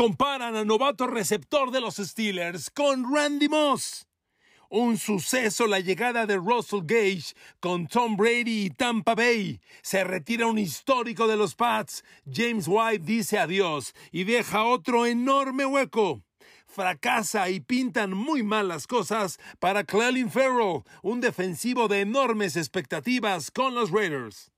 Comparan al novato receptor de los Steelers con Randy Moss. Un suceso la llegada de Russell Gage con Tom Brady y Tampa Bay. Se retira un histórico de los Pats. James White dice adiós y deja otro enorme hueco. Fracasa y pintan muy mal las cosas para Clelin Farrell, un defensivo de enormes expectativas con los Raiders.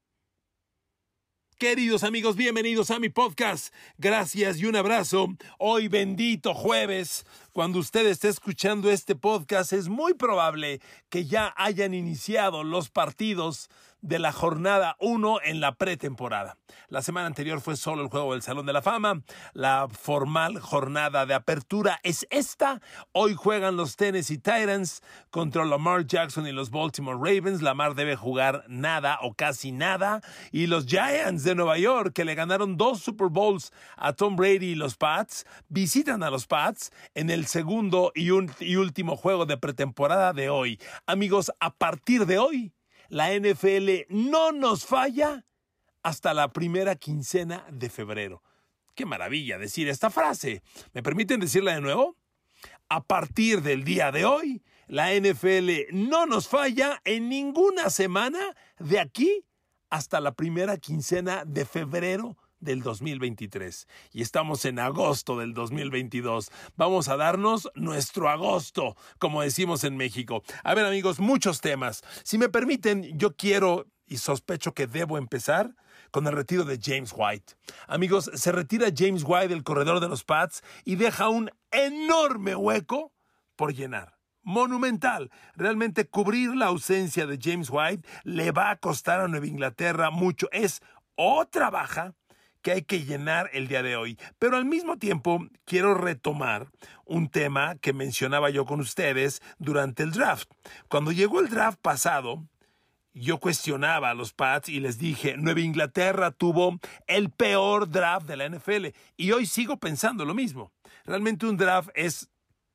Queridos amigos, bienvenidos a mi podcast. Gracias y un abrazo. Hoy bendito jueves. Cuando usted esté escuchando este podcast es muy probable que ya hayan iniciado los partidos de la jornada 1 en la pretemporada. La semana anterior fue solo el juego del Salón de la Fama. La formal jornada de apertura es esta. Hoy juegan los Tennessee Titans contra Lamar Jackson y los Baltimore Ravens. Lamar debe jugar nada o casi nada. Y los Giants de Nueva York, que le ganaron dos Super Bowls a Tom Brady y los Pats, visitan a los Pats en el segundo y, y último juego de pretemporada de hoy. Amigos, a partir de hoy la NFL no nos falla hasta la primera quincena de febrero. Qué maravilla decir esta frase. ¿Me permiten decirla de nuevo? A partir del día de hoy, la NFL no nos falla en ninguna semana de aquí hasta la primera quincena de febrero del 2023 y estamos en agosto del 2022. Vamos a darnos nuestro agosto, como decimos en México. A ver amigos, muchos temas. Si me permiten, yo quiero y sospecho que debo empezar con el retiro de James White. Amigos, se retira James White del corredor de los Pats y deja un enorme hueco por llenar monumental. Realmente cubrir la ausencia de James White le va a costar a Nueva Inglaterra mucho. Es otra baja que hay que llenar el día de hoy. Pero al mismo tiempo quiero retomar un tema que mencionaba yo con ustedes durante el draft. Cuando llegó el draft pasado, yo cuestionaba a los Pats y les dije, Nueva Inglaterra tuvo el peor draft de la NFL. Y hoy sigo pensando lo mismo. Realmente un draft es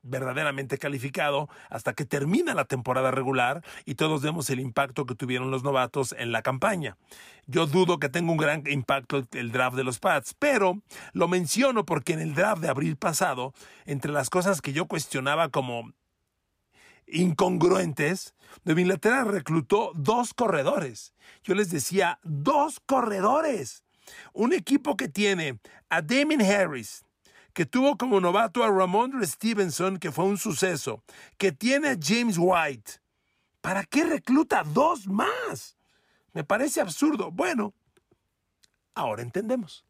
verdaderamente calificado hasta que termina la temporada regular y todos vemos el impacto que tuvieron los novatos en la campaña. Yo dudo que tenga un gran impacto el draft de los Pats, pero lo menciono porque en el draft de abril pasado, entre las cosas que yo cuestionaba como incongruentes, Nueva Inglaterra reclutó dos corredores. Yo les decía, dos corredores. Un equipo que tiene a Damien Harris, que tuvo como novato a Ramondre Stevenson, que fue un suceso, que tiene a James White. ¿Para qué recluta dos más? Me parece absurdo. Bueno, ahora entendemos.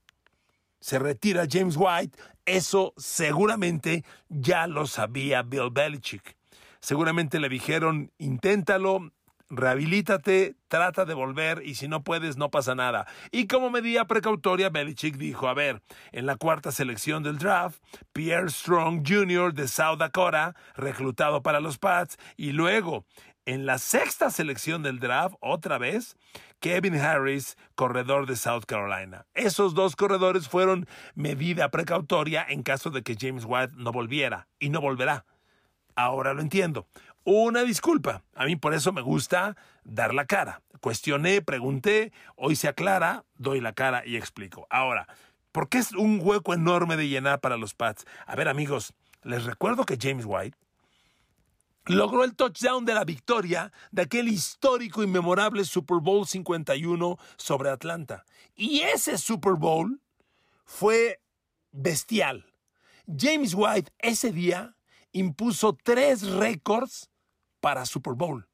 Se retira James White. Eso seguramente ya lo sabía Bill Belichick. Seguramente le dijeron, inténtalo, rehabilítate, trata de volver y si no puedes no pasa nada. Y como medida precautoria, Belichick dijo, a ver, en la cuarta selección del draft, Pierre Strong Jr. de South Dakota, reclutado para los Pats, y luego en la sexta selección del draft, otra vez, Kevin Harris, corredor de South Carolina. Esos dos corredores fueron medida precautoria en caso de que James White no volviera, y no volverá. Ahora lo entiendo. Una disculpa. A mí por eso me gusta dar la cara. Cuestioné, pregunté, hoy se aclara, doy la cara y explico. Ahora, ¿por qué es un hueco enorme de llenar para los Pats? A ver amigos, les recuerdo que James White logró el touchdown de la victoria de aquel histórico y memorable Super Bowl 51 sobre Atlanta. Y ese Super Bowl fue bestial. James White ese día impuso tres récords para Super Bowl.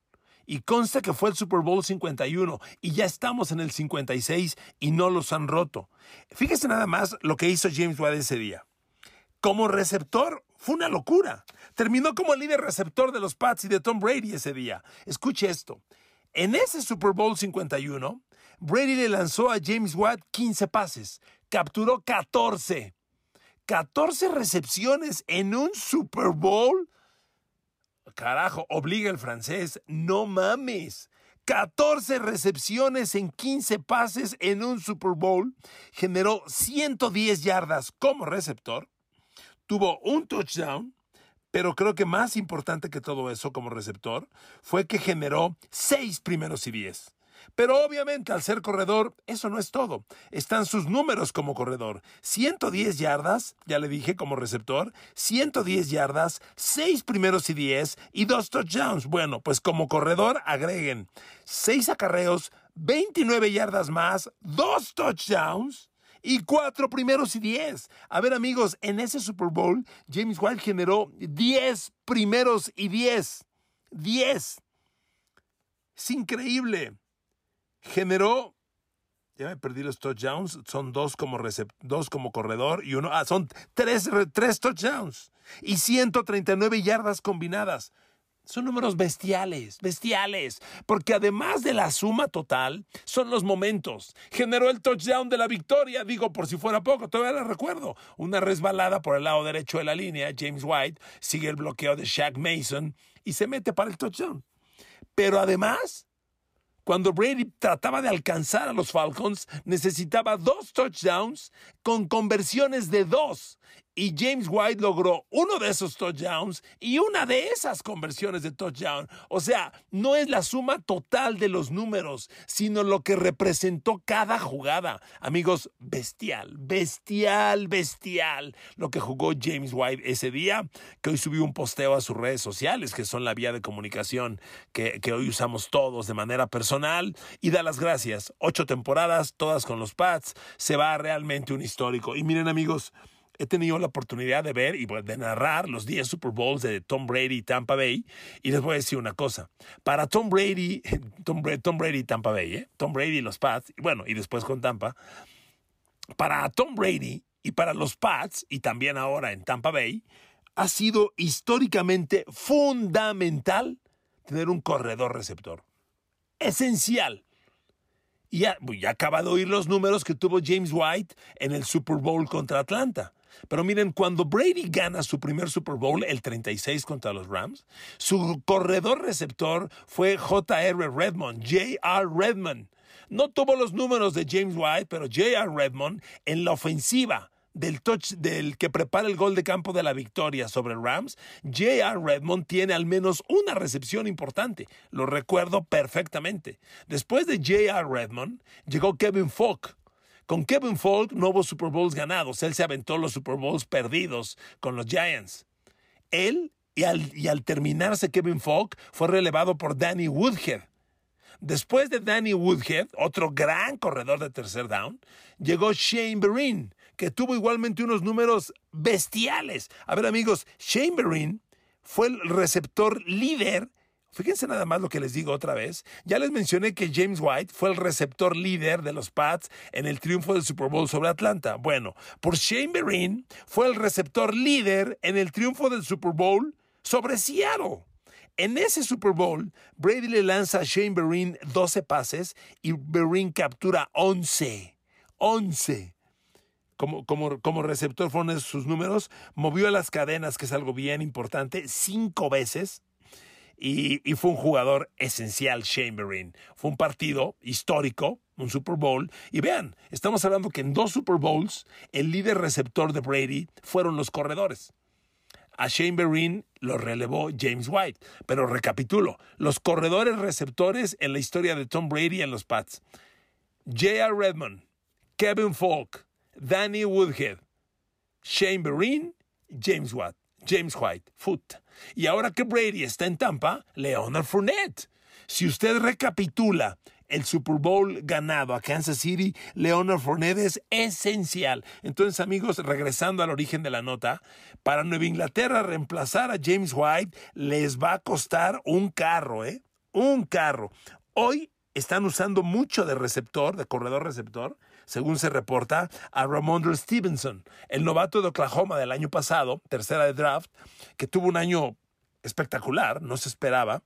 Y consta que fue el Super Bowl 51 y ya estamos en el 56 y no los han roto. Fíjese nada más lo que hizo James White ese día. Como receptor fue una locura. Terminó como el líder receptor de los Pats y de Tom Brady ese día. Escuche esto. En ese Super Bowl 51, Brady le lanzó a James White 15 pases, capturó 14. 14 recepciones en un Super Bowl Carajo, obliga el francés. No mames. 14 recepciones en 15 pases en un Super Bowl. Generó 110 yardas como receptor. Tuvo un touchdown. Pero creo que más importante que todo eso como receptor fue que generó 6 primeros y 10. Pero obviamente al ser corredor, eso no es todo. Están sus números como corredor. 110 yardas, ya le dije como receptor, 110 yardas, 6 primeros y 10 y 2 touchdowns. Bueno, pues como corredor agreguen 6 acarreos, 29 yardas más, 2 touchdowns y 4 primeros y 10. A ver amigos, en ese Super Bowl James White generó 10 primeros y 10. 10. Es increíble generó, ya me perdí los touchdowns, son dos como, dos como corredor y uno, ah, son tres, tres touchdowns y 139 yardas combinadas. Son números bestiales, bestiales, porque además de la suma total, son los momentos. Generó el touchdown de la victoria, digo por si fuera poco, todavía la recuerdo. Una resbalada por el lado derecho de la línea, James White sigue el bloqueo de Shaq Mason y se mete para el touchdown. Pero además, cuando Brady trataba de alcanzar a los Falcons, necesitaba dos touchdowns con conversiones de dos y James White logró uno de esos touchdowns y una de esas conversiones de touchdown. O sea, no es la suma total de los números, sino lo que representó cada jugada. Amigos, bestial, bestial, bestial lo que jugó James White ese día, que hoy subió un posteo a sus redes sociales, que son la vía de comunicación que, que hoy usamos todos de manera personal, y da las gracias. Ocho temporadas, todas con los Pats, se va realmente un histórico. Y miren amigos, he tenido la oportunidad de ver y de narrar los 10 Super Bowls de Tom Brady y Tampa Bay. Y les voy a decir una cosa. Para Tom Brady, Tom, Brady y Tampa Bay, ¿eh? Tom Brady y los Pats, y bueno, y después con Tampa. Para Tom Brady y para los Pats, y también ahora en Tampa Bay, ha sido históricamente fundamental tener un corredor receptor. Esencial. Y ya, ya acaba de oír los números que tuvo James White en el Super Bowl contra Atlanta. Pero miren, cuando Brady gana su primer Super Bowl, el 36 contra los Rams, su corredor receptor fue J.R. Redmond, J.R. Redmond. No tuvo los números de James White, pero J.R. Redmond en la ofensiva del touch del que prepara el gol de campo de la victoria sobre Rams, J.R. Redmond tiene al menos una recepción importante. Lo recuerdo perfectamente. Después de J.R. Redmond, llegó Kevin Falk, con Kevin Falk no hubo Super Bowls ganados, él se aventó los Super Bowls perdidos con los Giants. Él, y al, terminarse Kevin Falk, fue relevado por Danny Woodhead. Después de Danny Woodhead, otro gran corredor de tercer down, llegó Shane Vereen, que tuvo igualmente unos números bestiales. A ver amigos, Shane Vereen fue el receptor líder Fíjense nada más lo que les digo otra vez. Ya les mencioné que James White fue el receptor líder de los Pats en el triunfo del Super Bowl sobre Atlanta. Bueno, por Shane Vereen fue el receptor líder en el triunfo del Super Bowl sobre Seattle. En ese Super Bowl, Brady le lanza a Shane Vereen 12 pases y Vereen captura 11. 11. Como, como, como, receptor fueron sus números, movió las cadenas, que es algo bien importante, cinco veces y, fue un jugador esencial, Chamberlain. Fue un partido histórico, un Super Bowl. Y vean, estamos hablando que en dos Super Bowls el líder receptor de Brady fueron los corredores. A Chamberlain lo relevó James White. Pero recapitulo, los corredores receptores en la historia de Tom Brady en los Pats. J.R. Redmond, Kevin Falk, Danny Woodhead, Chamberlain, James Watt. James White, foot. Y ahora que Brady está en Tampa, Leonard Fournette. Si usted recapitula el Super Bowl ganado a Kansas City, Leonard Fournette es esencial. Entonces, amigos, regresando al origen de la nota, para Nueva Inglaterra reemplazar a James White les va a costar un carro, ¿eh? Un carro. Hoy están usando mucho de receptor, de corredor receptor, según se reporta, a Ramondre Stevenson, el novato de Oklahoma del año pasado, tercera de draft, que tuvo un año espectacular, no se esperaba,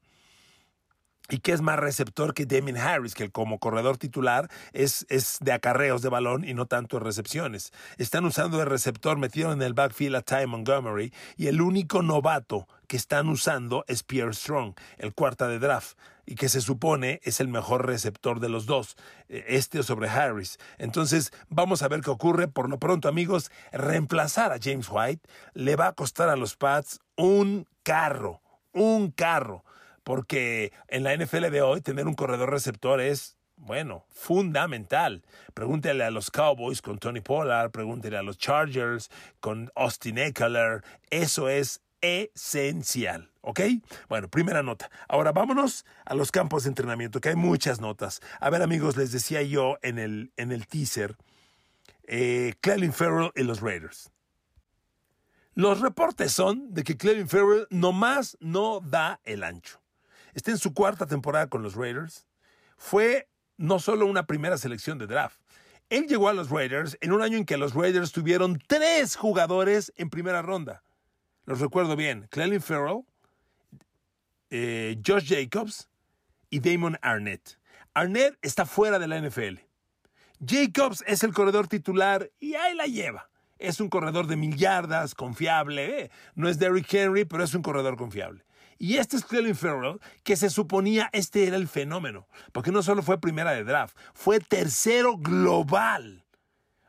y que es más receptor que Damien Harris, que como corredor titular es, es de acarreos de balón y no tanto de recepciones. Están usando de receptor metido en el backfield a Ty Montgomery y el único novato que están usando es Pierre Strong, el cuarta de draft, y que se supone es el mejor receptor de los dos, eh, este sobre Harris. Entonces, vamos a ver qué ocurre. Por lo pronto, amigos, reemplazar a James White le va a costar a los Pats un carro, un carro porque en la NFL de hoy tener un corredor receptor es Bueno, fundamental. Pregúntele a los Cowboys con Tony Pollard, pregúntele a los Chargers con Austin Eckler. Eso es esencial. ¿Ok? Bueno, primera nota. Ahora vámonos a los campos de entrenamiento, que hay muchas notas. A ver, amigos, les decía yo en el, en el teaser, eh, Clelin Farrell y los Raiders. Los reportes son de que Clelin Farrell nomás no da el ancho. Está en su cuarta temporada con los Raiders. Fue no solo una primera selección de draft. Él llegó a los Raiders en un año en que los Raiders tuvieron tres jugadores en primera ronda. Los recuerdo bien, Clelin Farrell, eh, Josh Jacobs y Damon Arnett. Arnett está fuera de la NFL. Jacobs es el corredor titular y ahí la lleva. Es un corredor de mil yardas, confiable. Eh. No es Derrick Henry, pero es un corredor confiable. Y este es Clelin Farrell, que se suponía este era el fenómeno, porque no solo fue primera de draft, fue tercero global.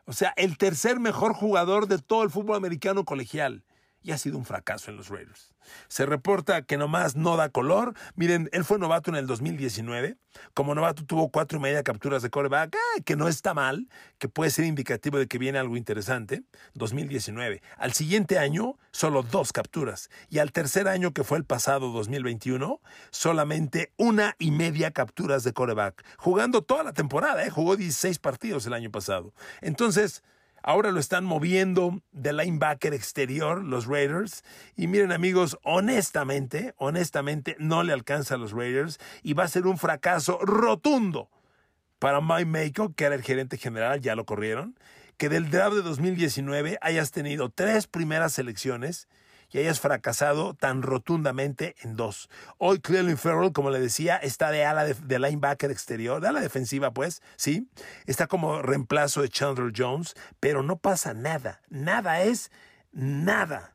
O sea, el tercer mejor jugador de todo el fútbol americano colegial y ha sido un fracaso en los Raiders. Se reporta que nomás no da color. Miren, él fue novato en el 2019. Como novato tuvo cuatro y media capturas de coreback, ah, que no está mal, que puede ser indicativo de que viene algo interesante. 2019. Al siguiente año, solo dos capturas. Y al tercer año, que fue el pasado 2021, solamente una y media capturas de coreback. Jugando toda la temporada, ¿eh? jugó 16 partidos el año pasado. Entonces, Ahora lo están moviendo de linebacker exterior los Raiders. Y miren amigos, honestamente, honestamente no le alcanza a los Raiders y va a ser un fracaso rotundo para Mike Mako, que era el gerente general, ya lo corrieron, que del draft de 2019 hayas tenido tres primeras selecciones y hayas fracasado tan rotundamente en dos. Hoy Cleveland Farrell, como le decía, está de ala de, linebacker exterior, de ala defensiva, pues, sí. Está como reemplazo de Chandler Jones, pero no pasa nada. Nada es nada.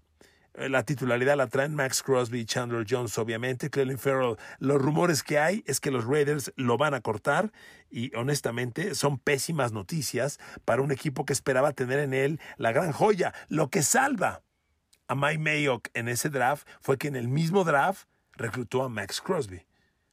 Eh, la titularidad la traen Max Crosby y Chandler Jones, obviamente. Cleveland Farrell, los rumores que hay es que los Raiders lo van a cortar y honestamente son pésimas noticias para un equipo que esperaba tener en él la gran joya, lo que salva a Mike Mayock en ese draft fue que en el mismo draft reclutó a Max Crosby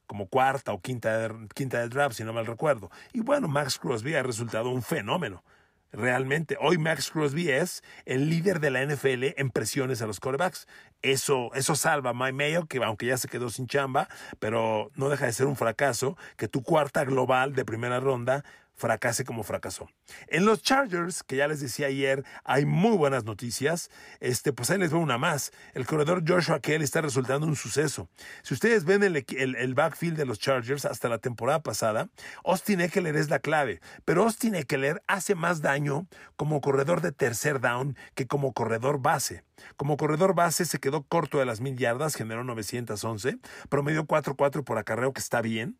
como cuarta o quinta, quinta del draft, si no mal recuerdo. Y bueno, Max Crosby ha resultado un fenómeno. Realmente, hoy Max Crosby es el líder de la NFL en presiones a los quarterbacks. Eso, eso salva a Mike Mayo, que aunque ya se quedó sin chamba, pero no deja de ser un fracaso que tu cuarta global de primera ronda fracase como fracasó. En los Chargers, que ya les decía ayer, hay muy buenas noticias. Este, pues ahí les veo una más. El corredor Joshua Kelly está resultando un suceso. Si ustedes ven el, el, backfield de los Chargers hasta la temporada pasada, Austin Eckler es la clave. Pero Austin Eckler hace más daño como corredor de tercer down que como corredor base. Como corredor base se quedó corto de las mil yardas, generó 911, promedio 4-4 por acarreo, que está bien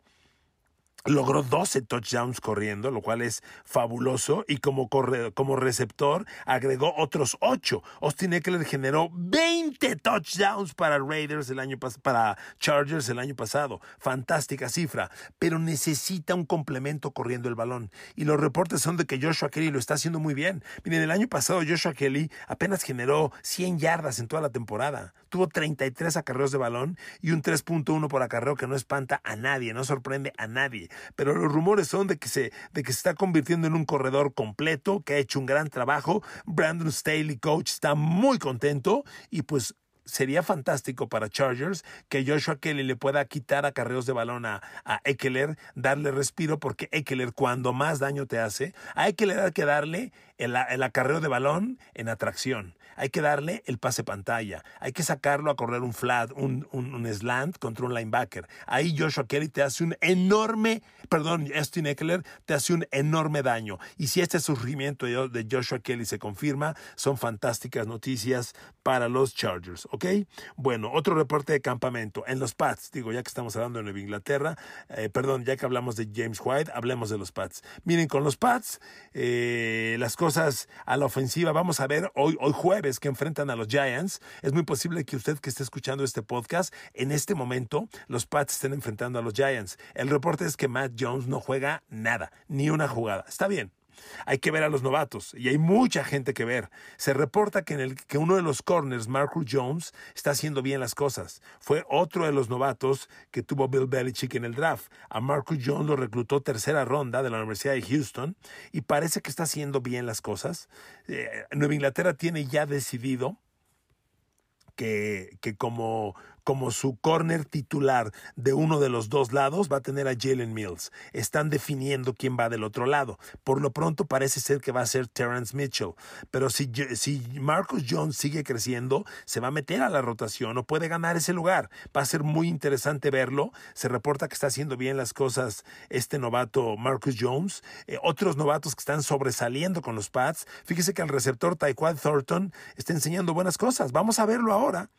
logró 12 touchdowns corriendo, lo cual es fabuloso, y como, como receptor agregó otros 8. Austin Eckler generó 20 touchdowns para Raiders el año para Chargers el año pasado. Fantástica cifra, pero necesita un complemento corriendo el balón. Y los reportes son de que Joshua Kelly lo está haciendo muy bien. Miren, el año pasado Joshua Kelly apenas generó 100 yardas en toda la temporada. Tuvo 33 acarreos de balón y un 3.1 por acarreo que no espanta a nadie, no sorprende a nadie pero los rumores son de que se, de que está convirtiendo en un corredor completo, que ha hecho un gran trabajo. Brandon Staley, coach, está muy contento y pues sería fantástico para Chargers que Joshua Kelly le pueda quitar acarreos de balón a, a Eckler, darle respiro, porque Eckler cuando más daño te hace, a Eckler hay que darle el, el acarreo de balón en atracción hay que darle el pase pantalla, hay que sacarlo a correr un flat, un, un, slant contra un linebacker. Ahí Joshua Kelly te hace un enorme, perdón, Austin Eckler te hace un enorme daño. Y si este surgimiento de Joshua Kelly se confirma, son fantásticas noticias para los Chargers, ¿ok? Bueno, otro reporte de campamento en los Pats, digo, ya que estamos hablando de Nueva Inglaterra, eh, perdón, ya que hablamos de James White, hablemos de los Pats. Miren, con los Pats, eh, las cosas a la ofensiva, vamos a ver hoy, hoy jueves, que enfrentan a los Giants. Es muy posible que usted que esté escuchando este podcast, en este momento los Pats estén enfrentando a los Giants. El reporte es que Matt Jones no juega nada, ni una jugada. Está bien. Hay que ver a los novatos y hay mucha gente que ver. Se reporta que, en el, que uno de los corners, Marcus Jones, está haciendo bien las cosas. Fue otro de los novatos que tuvo Bill Belichick en el draft. A Marcus Jones lo reclutó tercera ronda de la Universidad de Houston y parece que está haciendo bien las cosas. Eh, Nueva Inglaterra tiene ya decidido que, que, como como su corner titular de uno de los dos lados va a tener a Jalen Mills. Están definiendo quién va del otro lado. Por lo pronto parece ser que va a ser Terrence Mitchell. Pero si, si Marcus Jones sigue creciendo, se va a meter a la rotación o puede ganar ese lugar. Va a ser muy interesante verlo. Se reporta que está haciendo bien las cosas este novato Marcus Jones. Eh, otros novatos que están sobresaliendo con los Pats. Fíjese que el receptor Taekwondo Thornton está enseñando buenas cosas. Vamos a verlo ahora.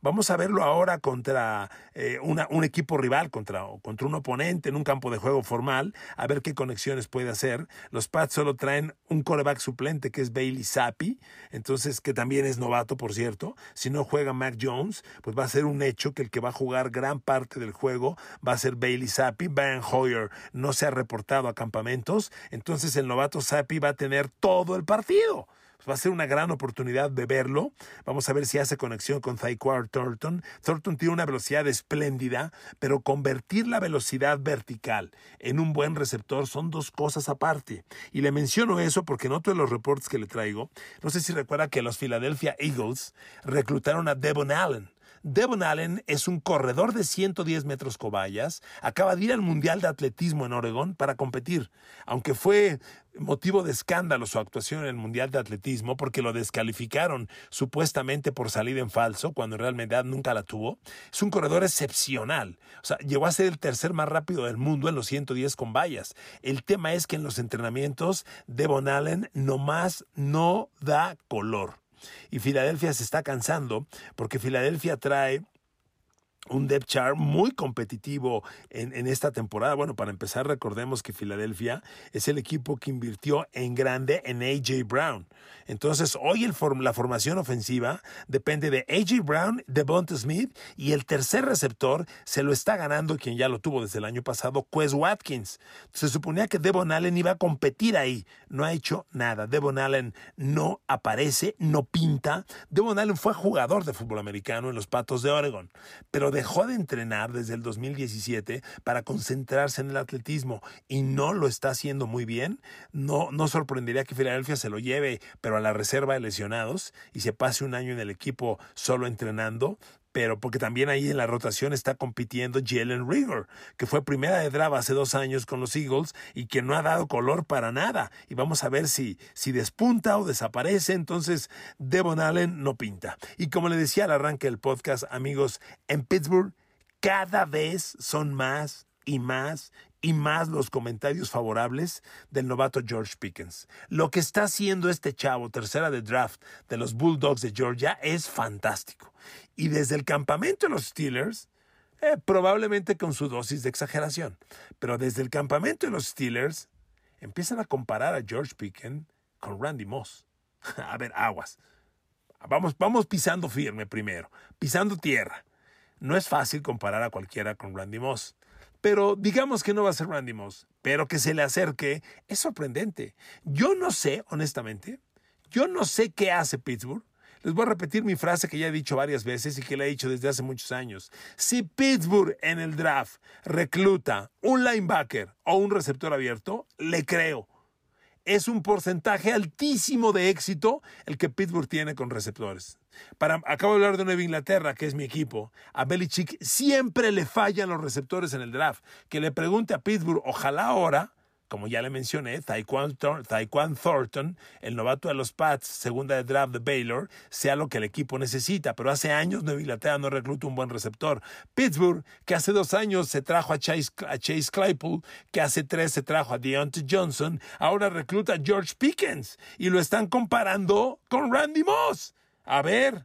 Vamos a verlo ahora contra eh, un equipo rival, contra, contra un oponente en un campo de juego formal, a ver qué conexiones puede hacer. Los Pats solo traen un coreback suplente que es Bailey Zappi, entonces que también es novato, por cierto. Si no juega Mac Jones, pues va a ser un hecho que el que va a jugar gran parte del juego va a ser Bailey Zappi. Van Hoyer no se ha reportado a campamentos, entonces el novato Zappi va a tener todo el partido va a ser una gran oportunidad de verlo. Vamos a ver si hace conexión con Thyquard Thornton. Thornton tiene una velocidad espléndida, pero convertir la velocidad vertical en un buen receptor son dos cosas aparte. Y le menciono eso porque en otro de los reportes que le traigo, no sé si recuerda que los Philadelphia Eagles reclutaron a Devon Allen. Devon Allen es un corredor de 110 metros cobayas, acaba de ir al Mundial de Atletismo en Oregón para competir, aunque fue motivo de escándalo su actuación en el Mundial de Atletismo porque lo descalificaron supuestamente por salir en falso cuando en realidad nunca la tuvo. Es un corredor excepcional. O sea, llegó a ser el tercer más rápido del mundo en los 110 con vallas. El tema es que en los entrenamientos Devon Allen nomás no da color. Y Filadelfia se está cansando porque Filadelfia trae un depth chart muy competitivo en, esta temporada. Bueno, para empezar, recordemos que Filadelfia es el equipo que invirtió en grande en AJ Brown. Entonces, hoy el la formación ofensiva depende de AJ Brown, de Bont Smith y el tercer receptor se lo está ganando quien ya lo tuvo desde el año pasado, Quez Watkins. Se suponía que Devon Allen iba a competir ahí. No ha hecho nada. Devon Allen no aparece, no pinta. Devon Allen fue jugador de fútbol americano en los Patos de Oregon, pero dejó de entrenar desde el 2017 para concentrarse en el atletismo y no lo está haciendo muy bien. No, no sorprendería que Filadelfia se lo lleve, pero a la reserva de lesionados y se pase un año en el equipo solo entrenando pero porque también ahí en la rotación está compitiendo Jalen Rigor, que fue primera de draft hace dos años con los Eagles y que no ha dado color para nada. Y vamos a ver si, si despunta o desaparece. Entonces, Devon Allen no pinta. Y como le decía al arranque del podcast, amigos, en Pittsburgh cada vez son más y más y más los comentarios favorables del novato George Pickens. Lo que está haciendo este chavo, tercera de draft de los Bulldogs de Georgia, es fantástico. Y desde el campamento de los Steelers, eh, probablemente con su dosis de exageración, pero desde el campamento de los Steelers empiezan a comparar a George Pickens con Randy Moss. a ver, aguas. Vamos, vamos pisando firme primero, pisando tierra. No es fácil comparar a cualquiera con Randy Moss. Pero digamos que no va a ser Randy Moss, pero que se le acerque es sorprendente. Yo no sé, honestamente, yo no sé qué hace Pittsburgh. Les voy a repetir mi frase que ya he dicho varias veces y que la he dicho desde hace muchos años. Si Pittsburgh en el draft recluta un linebacker o un receptor abierto, le creo es un porcentaje altísimo de éxito el que Pittsburgh tiene con receptores. Para, acabo de hablar de Nueva Inglaterra, que es mi equipo. A Belichick siempre le fallan los receptores en el draft. Que le pregunte a Pittsburgh, ojalá ahora, como ya le mencioné, Taekwon, Thornton, el novato de los Pats, segunda de draft de Baylor, sea lo que el equipo necesita. Pero hace años Nueva Inglaterra no recluta un buen receptor. Pittsburgh, que hace dos años se trajo a Chase, a Chase Claypool, que hace tres se trajo a Deontay Johnson, ahora recluta a George Pickens y lo están comparando con Randy Moss. A ver,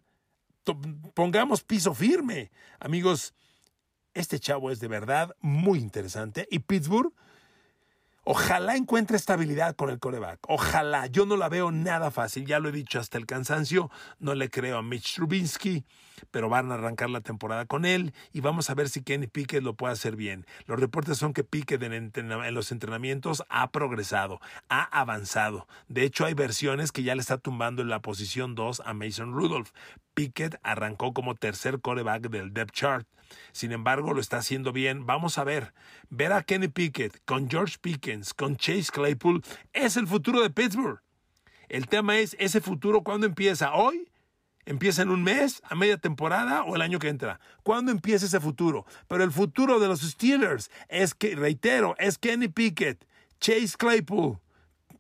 pongamos piso firme. Amigos, este chavo es de verdad muy interesante y Pittsburgh Ojalá encuentre estabilidad con el coreback. Ojalá. Yo no la veo nada fácil. Ya lo he dicho hasta el cansancio. No le creo a Mitch Trubinsky, pero van a arrancar la temporada con él y vamos a ver si Kenny Pickett lo puede hacer bien. Los reportes son que Pickett en, en los entrenamientos ha progresado, ha avanzado. De hecho, hay versiones que ya le está tumbando en la posición 2 a Mason Rudolph. Pickett arrancó como tercer coreback del depth chart. Sin embargo, lo está haciendo bien. Vamos a ver. Ver a Kenny Pickett con George Pickens, con Chase Claypool, es el futuro de Pittsburgh. El tema es, ¿ese futuro cuándo empieza? ¿Hoy? ¿Empieza en un mes, a media temporada o el año que entra? ¿Cuándo empieza ese futuro? Pero el futuro de los Steelers es que, reitero, es Kenny Pickett, Chase Claypool,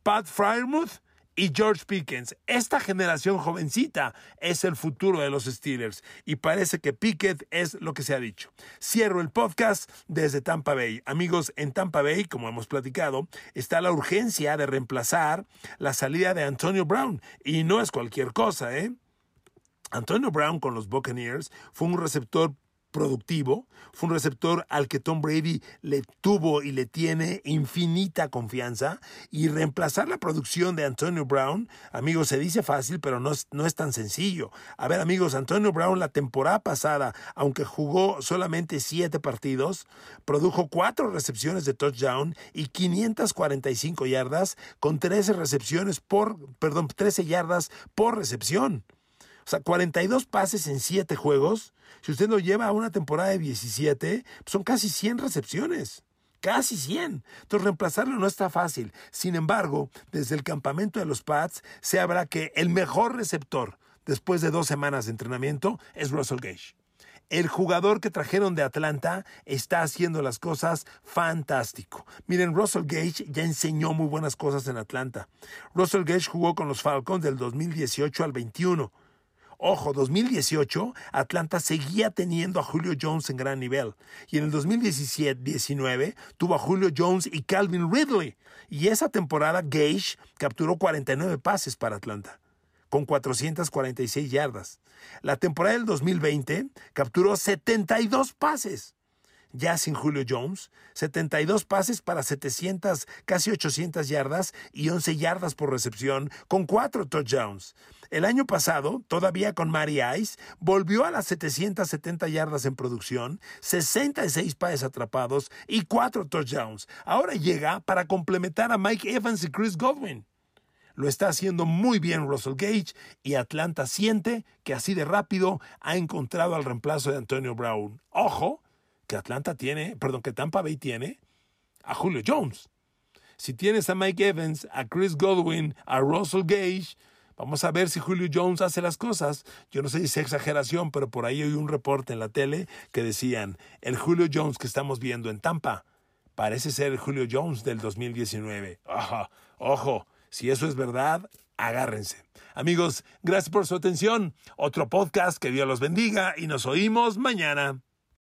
Pat Fryermuth y George Pickens. Esta generación jovencita es el futuro de los Steelers y parece que Pickett es lo que se ha dicho. Cierro el podcast desde Tampa Bay. Amigos, en Tampa Bay, como hemos platicado, está la urgencia de reemplazar la salida de Antonio Brown y no es cualquier cosa, ¿eh? Antonio Brown con los Buccaneers fue un receptor productivo, fue un receptor al que Tom Brady le tuvo y le tiene infinita confianza y reemplazar la producción de Antonio Brown, amigos, se dice fácil, pero no es, no es tan sencillo. A ver, amigos, Antonio Brown la temporada pasada, aunque jugó solamente siete partidos, produjo cuatro recepciones de touchdown y 545 yardas con 13 recepciones por, perdón, 13 yardas por recepción. O sea, 42 pases en 7 juegos. Si usted lo lleva a una temporada de 17, pues son casi 100 recepciones. Casi 100. Entonces reemplazarlo no está fácil. Sin embargo, desde el campamento de los Pats se habrá que el mejor receptor después de dos semanas de entrenamiento es Russell Gage. El jugador que trajeron de Atlanta está haciendo las cosas fantástico. Miren, Russell Gage ya enseñó muy buenas cosas en Atlanta. Russell Gage jugó con los Falcons del 2018 al 21 Ojo, 2018 Atlanta seguía teniendo a Julio Jones en gran nivel. Y en el 2017-19 tuvo a Julio Jones y Calvin Ridley. Y esa temporada Gage capturó 49 pases para Atlanta, con 446 yardas. La temporada del 2020 capturó 72 pases ya sin Julio Jones, 72 pases para 700, casi 800 yardas y 11 yardas por recepción, con cuatro touchdowns. El año pasado, todavía con Mary Ice, volvió a las 770 yardas en producción, 66 pases atrapados y cuatro touchdowns. Ahora llega para complementar a Mike Evans y Chris Godwin. Lo está haciendo muy bien Russell Gage y Atlanta siente que así de rápido ha encontrado al reemplazo de Antonio Brown. Ojo, Atlanta tiene, perdón, que Tampa Bay tiene a Julio Jones. Si tienes a Mike Evans, a Chris Godwin, a Russell Gage, vamos a ver si Julio Jones hace las cosas. Yo no sé si es exageración, pero por ahí hay un reporte en la tele que decían, el Julio Jones que estamos viendo en Tampa parece ser el Julio Jones del 2019. Ojo, ojo, si eso es verdad, agárrense. Amigos, gracias por su atención. Otro podcast, que Dios los bendiga y nos oímos mañana.